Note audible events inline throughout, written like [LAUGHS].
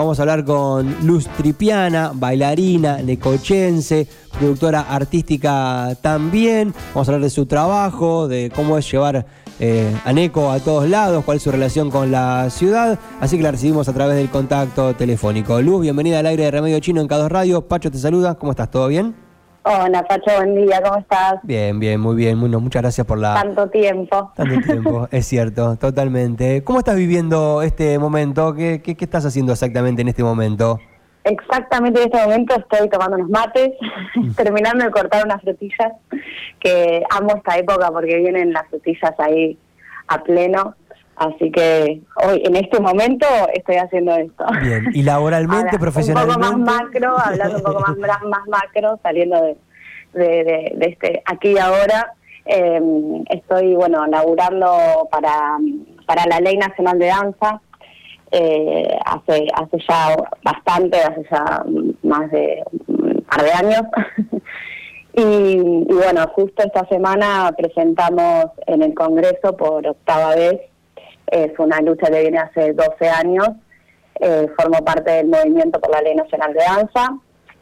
Vamos a hablar con Luz Tripiana, bailarina, necochense, productora artística también. Vamos a hablar de su trabajo, de cómo es llevar eh, a Neco a todos lados, cuál es su relación con la ciudad. Así que la recibimos a través del contacto telefónico. Luz, bienvenida al aire de Remedio Chino en K2 Radio. Pacho te saluda, ¿cómo estás? ¿Todo bien? Hola, Pacho, buen día, ¿cómo estás? Bien, bien, muy bien. Bueno, muchas gracias por la... Tanto tiempo. Tanto tiempo, [LAUGHS] es cierto, totalmente. ¿Cómo estás viviendo este momento? ¿Qué, qué, estás haciendo exactamente en este momento? Exactamente en este momento estoy tomando unos mates, [LAUGHS] mm. terminando de cortar unas frutillas, que amo esta época porque vienen las frutillas ahí a pleno. Así que hoy, en este momento, estoy haciendo esto. Bien, y laboralmente, [LAUGHS] profesionalmente. Un poco más macro, hablando un poco más, [LAUGHS] más macro, saliendo de, de, este aquí y ahora. Em, estoy, bueno, laburando para, para la Ley Nacional de Danza. Eh, hace, hace ya bastante, hace ya más de un par de años. [LAUGHS] y, y bueno, justo esta semana presentamos en el Congreso por octava vez es una lucha que viene hace 12 años. Eh, formo parte del movimiento por la Ley Nacional de Danza.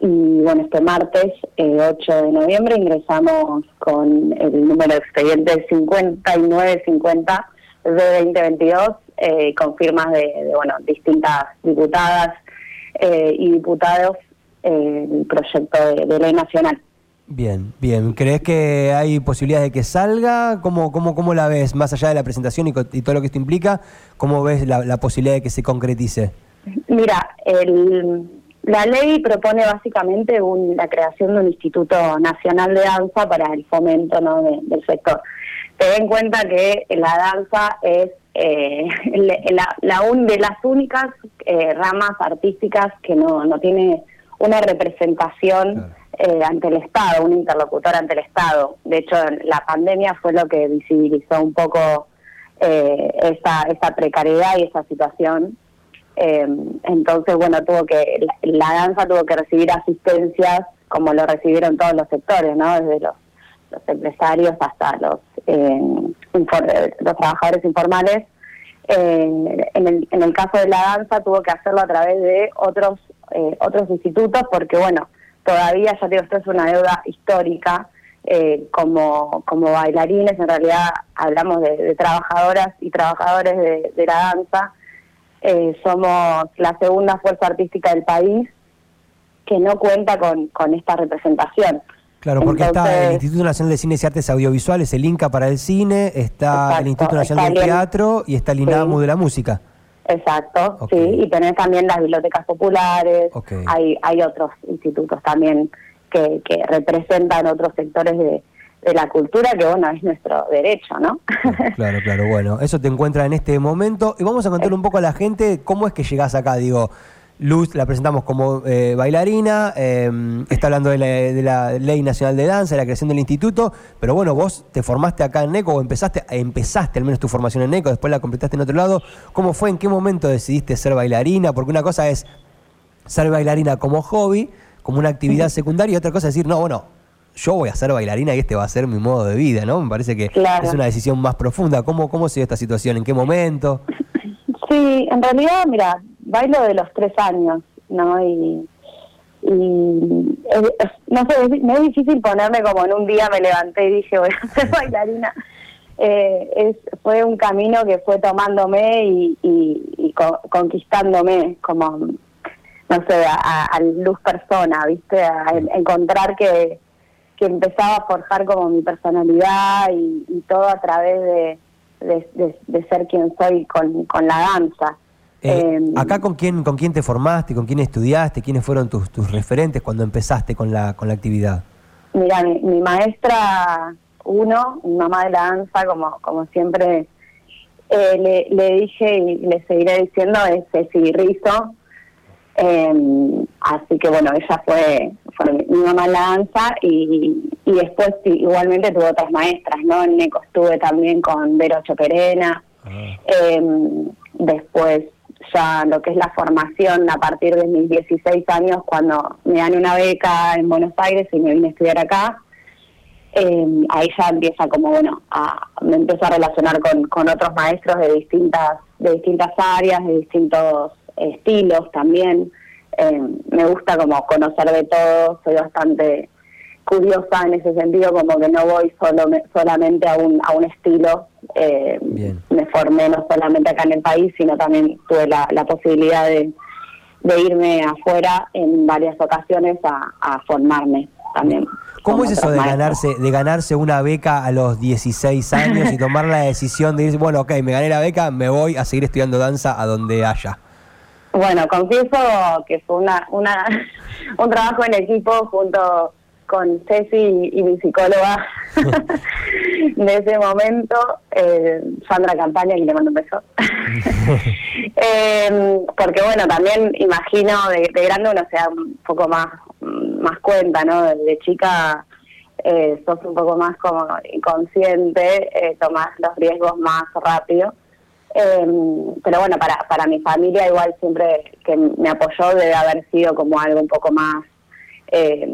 Y bueno, este martes, 8 eh, de noviembre, ingresamos con el número de expediente 5950 de 2022, eh, con firmas de, bueno, distintas diputadas eh, y diputados el proyecto de ley nacional. Bien, bien. ¿Crees que hay posibilidades de que salga? ¿Cómo, cómo, cómo la ves, más allá de la presentación y, todo lo que esto implica? ¿Cómo ves la, posibilidad de que se concretice? Mira, el, la ley propone básicamente la creación de un Instituto Nacional de Danza para el fomento ¿no? del sector. Ten en cuenta que la danza es eh, [LAUGHS] la, la un, de las únicas eh, ramas artísticas que no, no tiene una representación. Eh, ante el Estado, un interlocutor ante el Estado. De hecho, la pandemia fue lo que visibilizó un poco eh, esa, esa precariedad y esa situación. Eh, entonces, bueno, tuvo que la, danza tuvo que recibir asistencias como lo recibieron todos los sectores, ¿no? Desde los, empresarios hasta los, los trabajadores informales. en, el, en el caso de la danza tuvo que hacerlo a través de otros otros institutos porque, bueno, todavía, ya digo, esto es una deuda histórica. Eh, como, como bailarines, en realidad hablamos de, trabajadoras y trabajadores de, la danza. Eh, somos la segunda fuerza artística del país que no cuenta con, con esta representación. Claro, porque está el Instituto Nacional de Cines y Artes Audiovisuales, el INCA para el cine, está el Instituto Nacional del Teatro y está el INAMU de la Música. Exacto, sí, y tenés también las bibliotecas populares, hay, hay otros institutos también que, que representan otros sectores de, de la cultura, que bueno, es nuestro derecho, ¿no? [LAUGHS] Claro, claro, bueno, eso te encuentra en este momento. Y vamos a contar un poco a la gente cómo es que llegás acá, digo, Luz la presentamos como eh, bailarina, em, está hablando de la, Ley Nacional de Danza, de la creación del instituto, pero bueno, vos te formaste acá en NECO o empezaste, empezaste al menos tu formación en NECO, después la completaste en otro lado. ¿Cómo fue? ¿En qué momento decidiste ser bailarina? Porque una cosa es ser bailarina como hobby, como una actividad secundaria, y otra cosa es decir, no, bueno, yo voy a ser bailarina y este va a ser mi modo de vida, ¿no? Me parece que es una decisión más profunda. ¿Cómo, cómo se dio esta situación? ¿En qué momento? Sí, en realidad, mira, bailo de los tres años, ¿no? Y, no sé, me es difícil ponerme como en un día me levanté y dije voy a ser [LAUGHS] bailarina. Eh, es, fue un camino que fue tomándome y, y, conquistándome como, no sé, a, luz persona, ¿viste? A, encontrar que, que empezaba a forjar como mi personalidad y, todo a través de, de, ser quien soy con, con la danza. Eh, em, acá con quién, con quién te formaste, con quién estudiaste, quiénes fueron tus, tus referentes cuando empezaste con la, con la actividad. Mira, mi, maestra uno, mi mamá de la danza, como, como siempre eh, le, dije y le seguiré diciendo, es Ceci Rizzo. Em, así que bueno, ella fue, mi, mamá en la danza y, y después igualmente tuve otras maestras, ¿no? En Neco estuve también con Vero Choperena. Ah. Em, después ya lo que es la formación a partir de mis 16 años cuando me dan una beca en Buenos Aires y me vine a estudiar acá. Eh, ahí ya empieza como bueno a, me empiezo a relacionar con, con otros maestros de distintas de distintas áreas de distintos estilos también. Eh, me gusta como conocer de todo, soy bastante curiosa en ese sentido, como que no voy solo solamente a un, a un estilo. Eh, me formé no solamente acá en el país, sino también tuve la, la posibilidad de, de, irme afuera en varias ocasiones a, a formarme también. ¿Cómo es eso de ganarse, de ganarse una beca a los 16 años y tomar la decisión de decir, bueno, ok, me gané la beca, me voy a seguir estudiando danza a donde haya? Bueno, confieso que fue una, una [LAUGHS] un trabajo en equipo junto con Ceci y, mi psicóloga [LAUGHS] de ese momento, eh, Sandra Campaña, y le mando un beso. [LAUGHS] eh, porque bueno, también imagino de, de, grande uno se da un poco más, más cuenta, ¿no? De, chica eh, sos un poco más como inconsciente, eh, tomás los riesgos más rápido. Eh, pero bueno, para, para mi familia igual siempre que me apoyó debe haber sido como algo un poco más eh,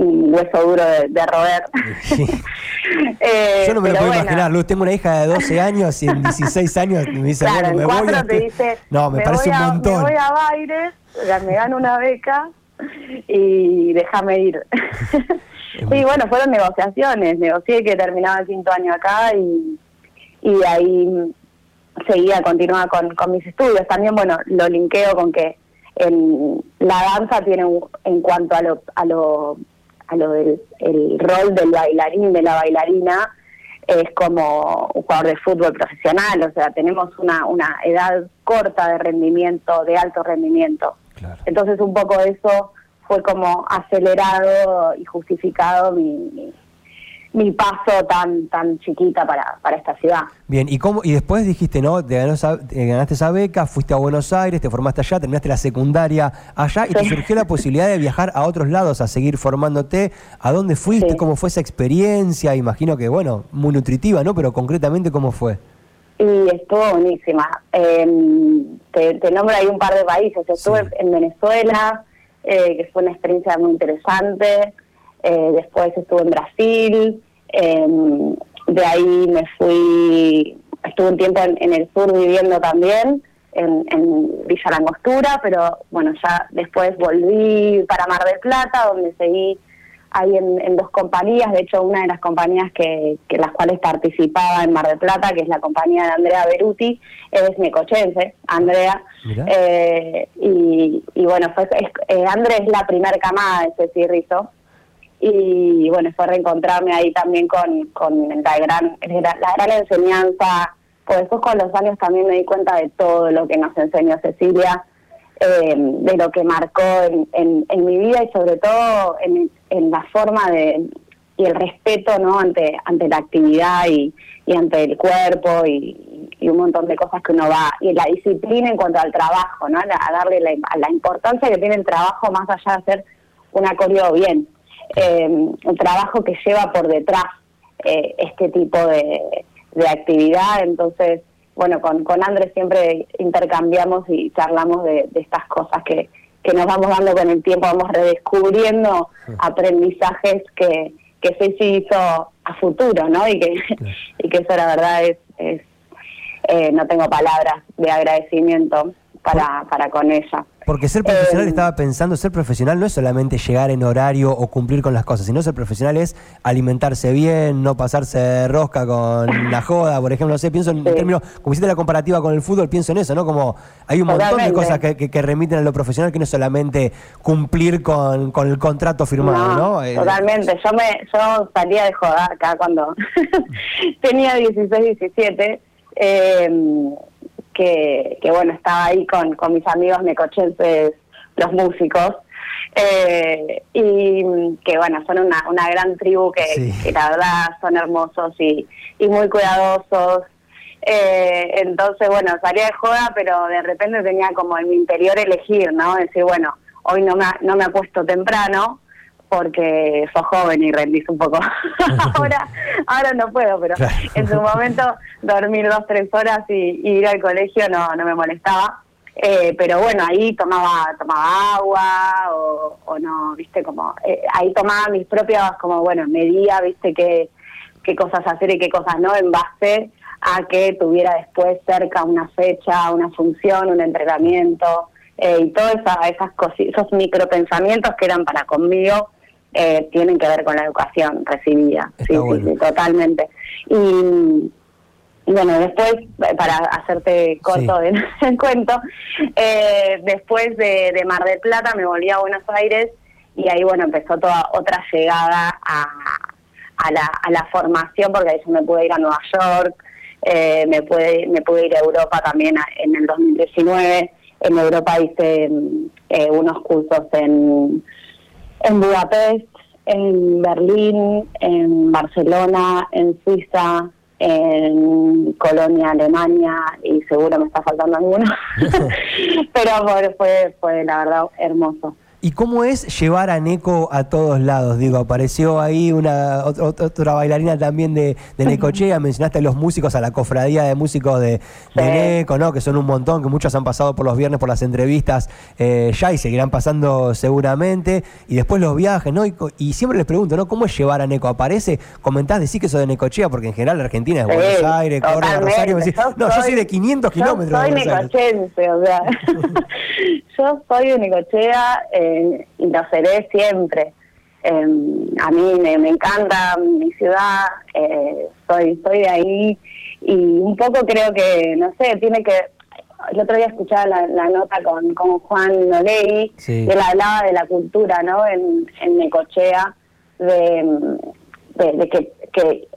un hueso duro de, roer. [LAUGHS] eh, Yo no me lo puedo imaginar, Luz, tengo una hija de 12 años y en [LAUGHS] 16 años me dice, claro, me voy a... Te dice, no, me, parece un montón. Me voy a Baires, me gano una beca y déjame ir. [LAUGHS] y bueno, fueron negociaciones, negocié que terminaba el quinto año acá y, y ahí seguía, continuaba con, con mis estudios. También, bueno, lo linkeo con que en la danza tiene en cuanto a lo, a lo a lo del el rol del bailarín, de la bailarina, es como un jugador de fútbol profesional, o sea, tenemos una, una edad corta de rendimiento, de alto rendimiento. Entonces un poco eso fue como acelerado y justificado mi, mi paso tan tan chiquita para, para esta ciudad. Bien, ¿y cómo y después dijiste, no, te, ganaste esa beca, fuiste a Buenos Aires, te formaste allá, terminaste la secundaria allá y te surgió la posibilidad de viajar a otros lados, a seguir formándote? ¿A dónde fuiste? ¿Cómo fue esa experiencia? Imagino que, bueno, muy nutritiva, ¿no? Pero concretamente, ¿cómo fue? Y estuvo buenísima. Em, te, te, nombro ahí un par de países. Estuve en Venezuela, eh, que fue una experiencia muy interesante eh, después estuve en Brasil, em, de ahí me fui, estuve un tiempo en, el sur viviendo también, en, en, Villa Langostura, pero bueno, ya después volví para Mar del Plata, donde seguí ahí en, dos compañías, de hecho una de las compañías que, que las cuales participaba en Mar del Plata, que es la compañía de Andrea Beruti, es necochense, Andrea, eh, y, y, bueno, fue, es, eh, Andrea es la primera camada de ese Rizzo, y bueno, fue reencontrarme ahí también con, con la, gran, la gran enseñanza, pues después con los años también me di cuenta de todo lo que nos enseñó Cecilia, eh, de lo que marcó en, en, mi vida y sobre todo en, en la forma de y el respeto no ante ante la actividad y, y ante el cuerpo y, y, un montón de cosas que uno va y la disciplina en cuanto al trabajo no a, darle la, la importancia que tiene el trabajo más allá de hacer un coreo bien eh, el trabajo que lleva por detrás eh, este tipo de, actividad. Entonces, bueno, con, con Andrés siempre intercambiamos y charlamos de, estas cosas que, que nos vamos dando con el tiempo, vamos redescubriendo aprendizajes que, que se hizo a futuro, ¿no? Y que, [LAUGHS] y que eso la verdad es, es eh, no tengo palabras de agradecimiento para, para con ella. Porque ser profesional, eh, estaba pensando, ser profesional no es solamente llegar en horario o cumplir con las cosas, sino ser profesional es alimentarse bien, no pasarse rosca con la joda, por ejemplo, no sé, pienso en términos, como hiciste la comparativa con el fútbol, pienso en eso, ¿no? Como hay un montón de cosas que, que, remiten a lo profesional que no es solamente cumplir con, con el contrato firmado, ¿no? Eh, totalmente, yo me yo salía de joda acá cuando [LAUGHS] tenía 16, 17. Eh, que, bueno, estaba ahí con, con mis amigos necochenses, los músicos, eh, y que bueno, son una, una gran tribu que, la verdad son hermosos y, y muy cuidadosos. Eh, entonces, bueno, salía de joda, pero de repente tenía como en mi interior elegir, ¿no? Decir, bueno, hoy no me, no me apuesto temprano, porque sos joven y rendís un poco. [LAUGHS] ahora ahora no puedo, pero en su momento dormir dos, tres horas y, ir al colegio no, no me molestaba. Eh, pero bueno, ahí tomaba tomaba agua o, no, viste, como eh, ahí tomaba mis propias, como bueno, medía, viste, qué, qué cosas hacer y qué cosas no en base a que tuviera después cerca una fecha, una función, un entrenamiento eh, y todas esas esos micropensamientos que eran para conmigo eh, tienen que ver con la educación recibida, sí, sí, totalmente. Y, bueno, después, para hacerte corto del [LAUGHS] cuento, eh, después de, de, Mar del Plata me volví a Buenos Aires y ahí, bueno, empezó toda otra llegada a, a, la, a la formación, porque ahí yo me pude ir a Nueva York, eh, me, pude, me pude ir a Europa también en el 2019. En Europa hice eh, unos cursos en, en Budapest, en Berlín, en Barcelona, en Suiza, en Colonia, Alemania, y seguro me está faltando alguno. [LAUGHS] [LAUGHS] Pero fue, fue la verdad hermoso. ¿Y cómo es llevar a Neko a todos lados? Digo, apareció ahí una otra bailarina también de, de Necochea, [LAUGHS] mencionaste a los músicos, a la cofradía de músicos de, Neko, ¿no? Que son un montón, que muchos han pasado por los viernes por las entrevistas eh, ya y seguirán pasando seguramente. Y después los viajes, ¿no? Y, siempre les pregunto, ¿no? ¿Cómo es llevar a Neko? ¿Aparece? Comentás, decís que sos de Necochea, porque en general Argentina es Buenos Aires, Córdoba, Rosario. no, yo soy de 500 kilómetros. Soy necochense, o sea. [LAUGHS] yo soy de Necochea. Eh, y lo seré siempre. Em, a mí me, encanta mi ciudad, eh, soy, soy de ahí y un poco creo que, no sé, tiene que... El otro día escuchaba la, nota con, con Juan Nolei, sí. él hablaba de la cultura, ¿no? En, en Necochea, de, de, que, que,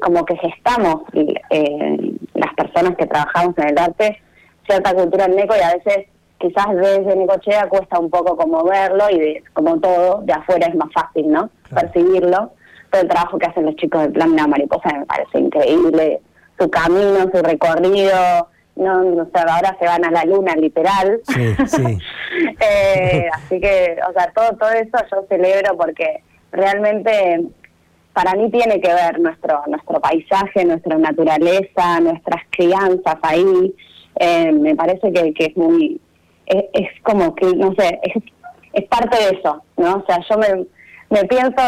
como que gestamos eh, las personas que trabajamos en el arte cierta cultura en Neco y a veces quizás desde Necochea cuesta un poco como verlo y de, como todo, de afuera es más fácil, ¿no? Percibirlo. Pero el trabajo que hacen los chicos del Plan de la Mariposa me parece increíble. Su camino, su recorrido, no, no sé, ahora se van a la luna, literal. Sí, sí. [LAUGHS] eh, así que, o sea, todo, todo eso yo celebro porque realmente para mí tiene que ver nuestro, nuestro paisaje, nuestra naturaleza, nuestras crianzas ahí. Eh, me parece que, que es muy es, como que, no sé, es, es parte de eso, ¿no? O sea, yo me, me pienso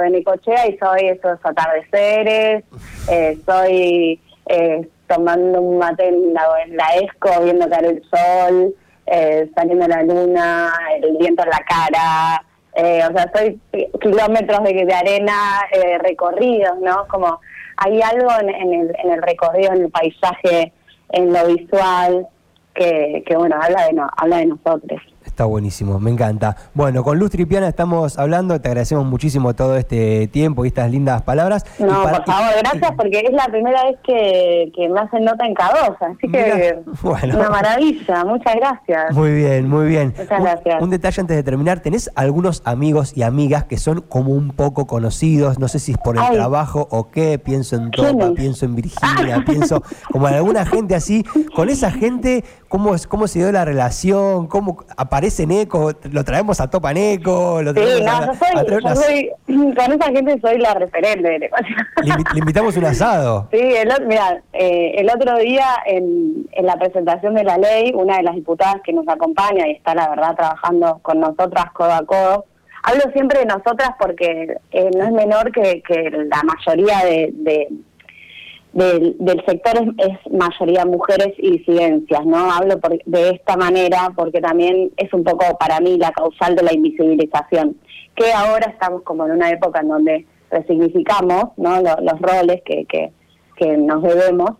de, mi cochea y soy esos atardeceres, eh, soy eh, tomando un mate en la, en la esco, viendo caer el sol, eh, saliendo la luna, el viento en la cara, eh, o sea, soy kilómetros de, de arena eh, recorridos, ¿no? Como hay algo en, en, el, en el recorrido, en el paisaje, en lo visual, que, que bueno, habla de, no, habla de nosotros. Está buenísimo, me encanta. Bueno, con Luz Tripiana estamos hablando, te agradecemos muchísimo todo este tiempo y estas lindas palabras. No, por favor, gracias [LAUGHS] porque es la primera vez que, que me hacen nota en Cadosa, así que [LAUGHS] bueno. una maravilla, muchas gracias. Muy bien, muy bien. Muchas gracias. Un, detalle antes de terminar, ¿tenés algunos amigos y amigas que son como un poco conocidos? No sé si es por el trabajo o qué, pienso en Topa, pienso en [LAUGHS] Virginia, pienso como en alguna gente así, con esa gente, ¿cómo, es, cómo se dio la relación? ¿Cómo aparece ese Neco, lo traemos a Topa Neco, lo sí, no, yo soy, con esa gente soy la referente de Neco. Le, invitamos un asado. [LAUGHS] Sí, el, mira, eh, el otro día en, en la presentación de la ley, una de las diputadas que nos acompaña y está la verdad trabajando con nosotras codo a codo, hablo siempre de nosotras porque eh, no es menor que, que la mayoría de del, del sector es, mayoría mujeres y disidencias, ¿no? Hablo de esta manera porque también es un poco para mí la causal de la invisibilización, que ahora estamos como en una época en donde resignificamos, ¿no? Los, roles que, que, que, nos debemos.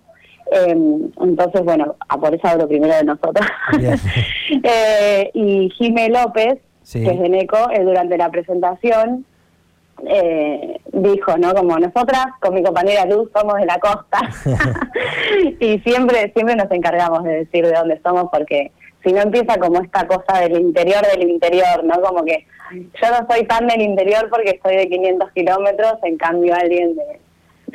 Em, entonces, bueno, a por eso hablo primero de nosotros. [LAUGHS] eh, y Jimé López, que es de NECO, eh, durante la presentación eh, dijo, ¿no? Como nosotras, con mi compañera Luz, somos de la costa. [LAUGHS] [LAUGHS] y siempre, siempre nos encargamos de decir de dónde somos porque si no empieza como esta cosa del interior del interior, ¿no? Como que yo no soy tan del interior porque soy de 500 kilómetros, en cambio alguien de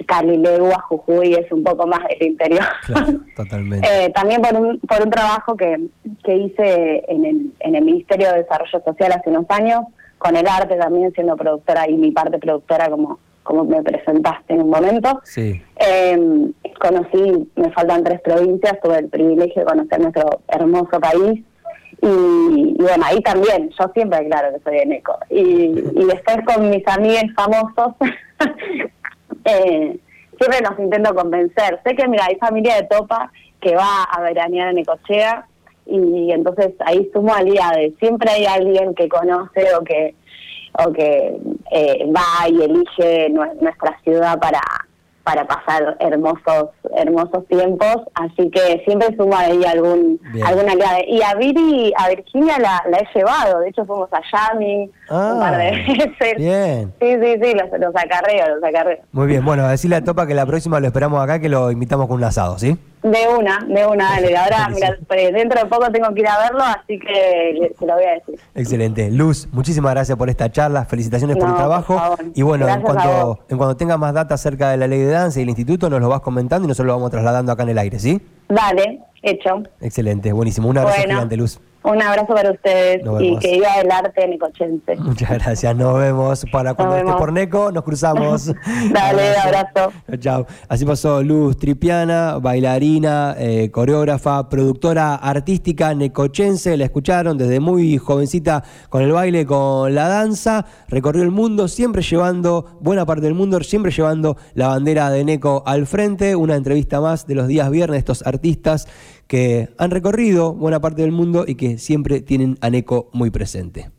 Calilegua, Jujuy es un poco más del interior. [LAUGHS] totalmente. eh, también por un, por un trabajo que, que hice en el, en el Ministerio de Desarrollo Social hace unos años, con el arte también siendo productora y mi parte productora como como me presentaste en un momento. Sí. Eh, conocí, me faltan tres provincias, tuve el privilegio de conocer nuestro hermoso país. Y, bueno, ahí también, yo siempre claro que soy de Neco. Y, y después con mis amigos famosos, [LAUGHS] eh, siempre nos intento convencer. Sé que, mira, hay familia de Topa que va a veranear en Ecochea y entonces ahí sumo aliades. Siempre hay alguien que conoce o que o que eh, va y elige nuestra ciudad para para pasar hermosos hermosos tiempos, así que siempre sumo ahí algún alguna clave. Y a Viri, a Virginia la, la, he llevado, de hecho fuimos a Yami un par de ah, veces. Bien. Sí, sí, sí, los, los acarreo, los acarreo. Muy bien, bueno, decirle a Topa que la próxima lo esperamos acá, que lo invitamos con un asado, ¿sí? De una, de una, dale. [LAUGHS] Ahora, mira, dentro de poco tengo que ir a verlo, así que se lo voy a decir. Excelente. Luz, muchísimas gracias por esta charla, felicitaciones por el trabajo. y bueno, en cuanto, en cuanto tenga más data acerca de la ley de danza y el instituto, nos lo vas comentando y nosotros lo vamos trasladando acá en el aire, ¿sí? Dale, hecho. Excelente, buenísimo. Un abrazo gigante, Luz. Un abrazo para ustedes y que viva el arte necochense. Muchas gracias, nos vemos. Para cuando esté por Neco, nos cruzamos. [LAUGHS] Dale, abrazo. Chao. Así pasó Luz Tripiana, bailarina, eh, coreógrafa, productora artística necochense. La escucharon desde muy jovencita con el baile, con la danza. Recorrió el mundo, siempre llevando, buena parte del mundo, siempre llevando la bandera de Neco al frente. Una entrevista más de los días viernes, estos artistas que han recorrido buena parte del mundo y que siempre tienen a Neco muy presente.